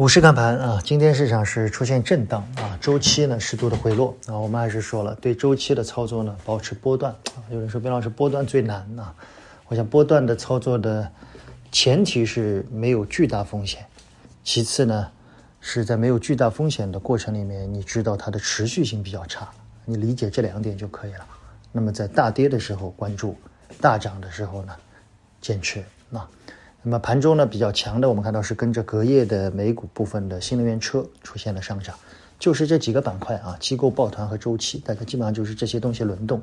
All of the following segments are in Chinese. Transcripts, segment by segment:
股市看盘啊，今天市场是出现震荡啊，周期呢适度的回落啊。我们还是说了，对周期的操作呢，保持波段啊。有人说，边老师波段最难啊。我想波段的操作的前提是没有巨大风险，其次呢是在没有巨大风险的过程里面，你知道它的持续性比较差，你理解这两点就可以了。那么在大跌的时候关注，大涨的时候呢坚持啊。那么盘中呢比较强的，我们看到是跟着隔夜的美股部分的新能源车出现了上涨，就是这几个板块啊，机构抱团和周期，大家基本上就是这些东西轮动。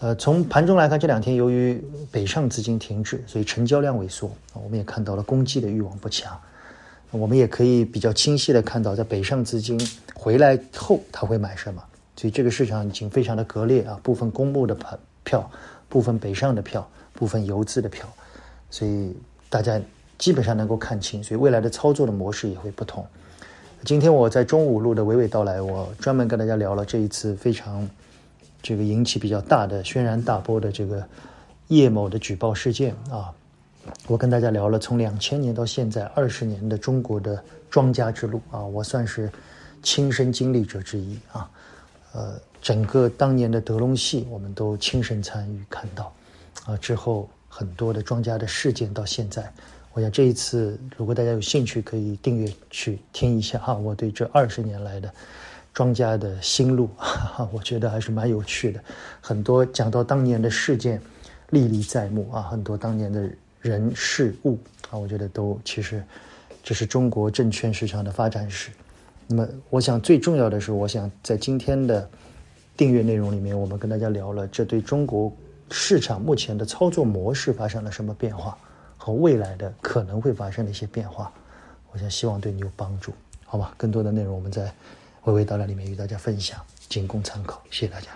呃，从盘中来看，这两天由于北上资金停滞，所以成交量萎缩我们也看到了攻击的欲望不强。我们也可以比较清晰的看到，在北上资金回来后，他会买什么？所以这个市场已经非常的割裂啊，部分公募的盘票，部分北上的票，部分游资的票，所以。大家基本上能够看清，所以未来的操作的模式也会不同。今天我在中午录的娓娓道来，我专门跟大家聊了这一次非常这个引起比较大的轩然大波的这个叶某的举报事件啊。我跟大家聊了从两千年到现在二十年的中国的庄家之路啊，我算是亲身经历者之一啊。呃，整个当年的德隆系我们都亲身参与看到啊之后。很多的庄家的事件到现在，我想这一次如果大家有兴趣，可以订阅去听一下哈。我对这二十年来的庄家的心路，我觉得还是蛮有趣的。很多讲到当年的事件，历历在目啊。很多当年的人事物啊，我觉得都其实这是中国证券市场的发展史。那么，我想最重要的是，我想在今天的订阅内容里面，我们跟大家聊了这对中国。市场目前的操作模式发生了什么变化，和未来的可能会发生的一些变化，我想希望对你有帮助，好吧？更多的内容我们在微微道来里面与大家分享，仅供参考，谢谢大家。